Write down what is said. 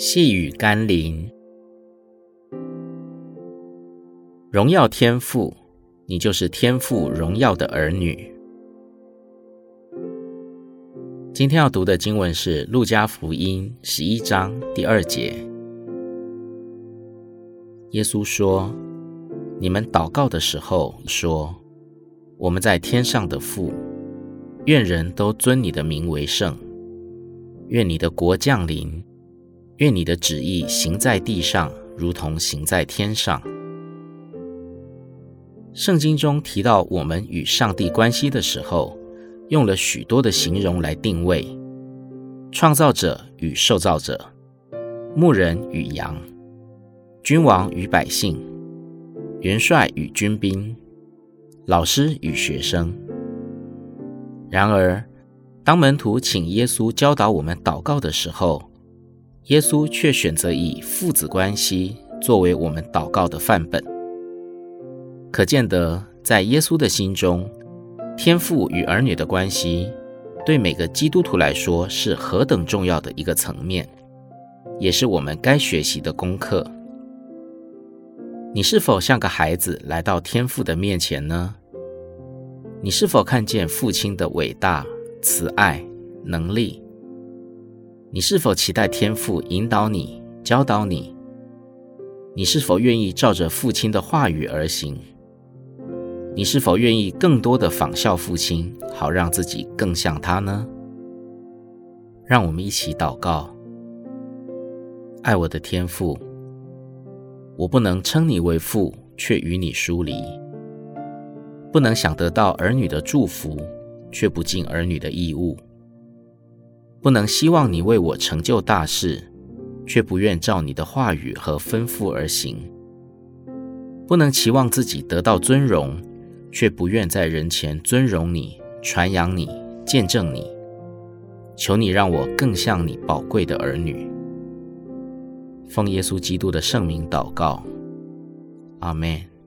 细雨甘霖，荣耀天父，你就是天父荣耀的儿女。今天要读的经文是《路加福音》十一章第二节。耶稣说：“你们祷告的时候，说，我们在天上的父，愿人都尊你的名为圣，愿你的国降临。”愿你的旨意行在地上，如同行在天上。圣经中提到我们与上帝关系的时候，用了许多的形容来定位：创造者与受造者，牧人与羊，君王与百姓，元帅与军兵，老师与学生。然而，当门徒请耶稣教导我们祷告的时候，耶稣却选择以父子关系作为我们祷告的范本，可见得在耶稣的心中，天父与儿女的关系，对每个基督徒来说是何等重要的一个层面，也是我们该学习的功课。你是否像个孩子来到天父的面前呢？你是否看见父亲的伟大、慈爱、能力？你是否期待天父引导你、教导你？你是否愿意照着父亲的话语而行？你是否愿意更多的仿效父亲，好让自己更像他呢？让我们一起祷告：爱我的天父，我不能称你为父，却与你疏离；不能想得到儿女的祝福，却不尽儿女的义务。不能希望你为我成就大事，却不愿照你的话语和吩咐而行；不能期望自己得到尊荣，却不愿在人前尊荣你、传扬你、见证你。求你让我更像你宝贵的儿女。奉耶稣基督的圣名祷告，阿门。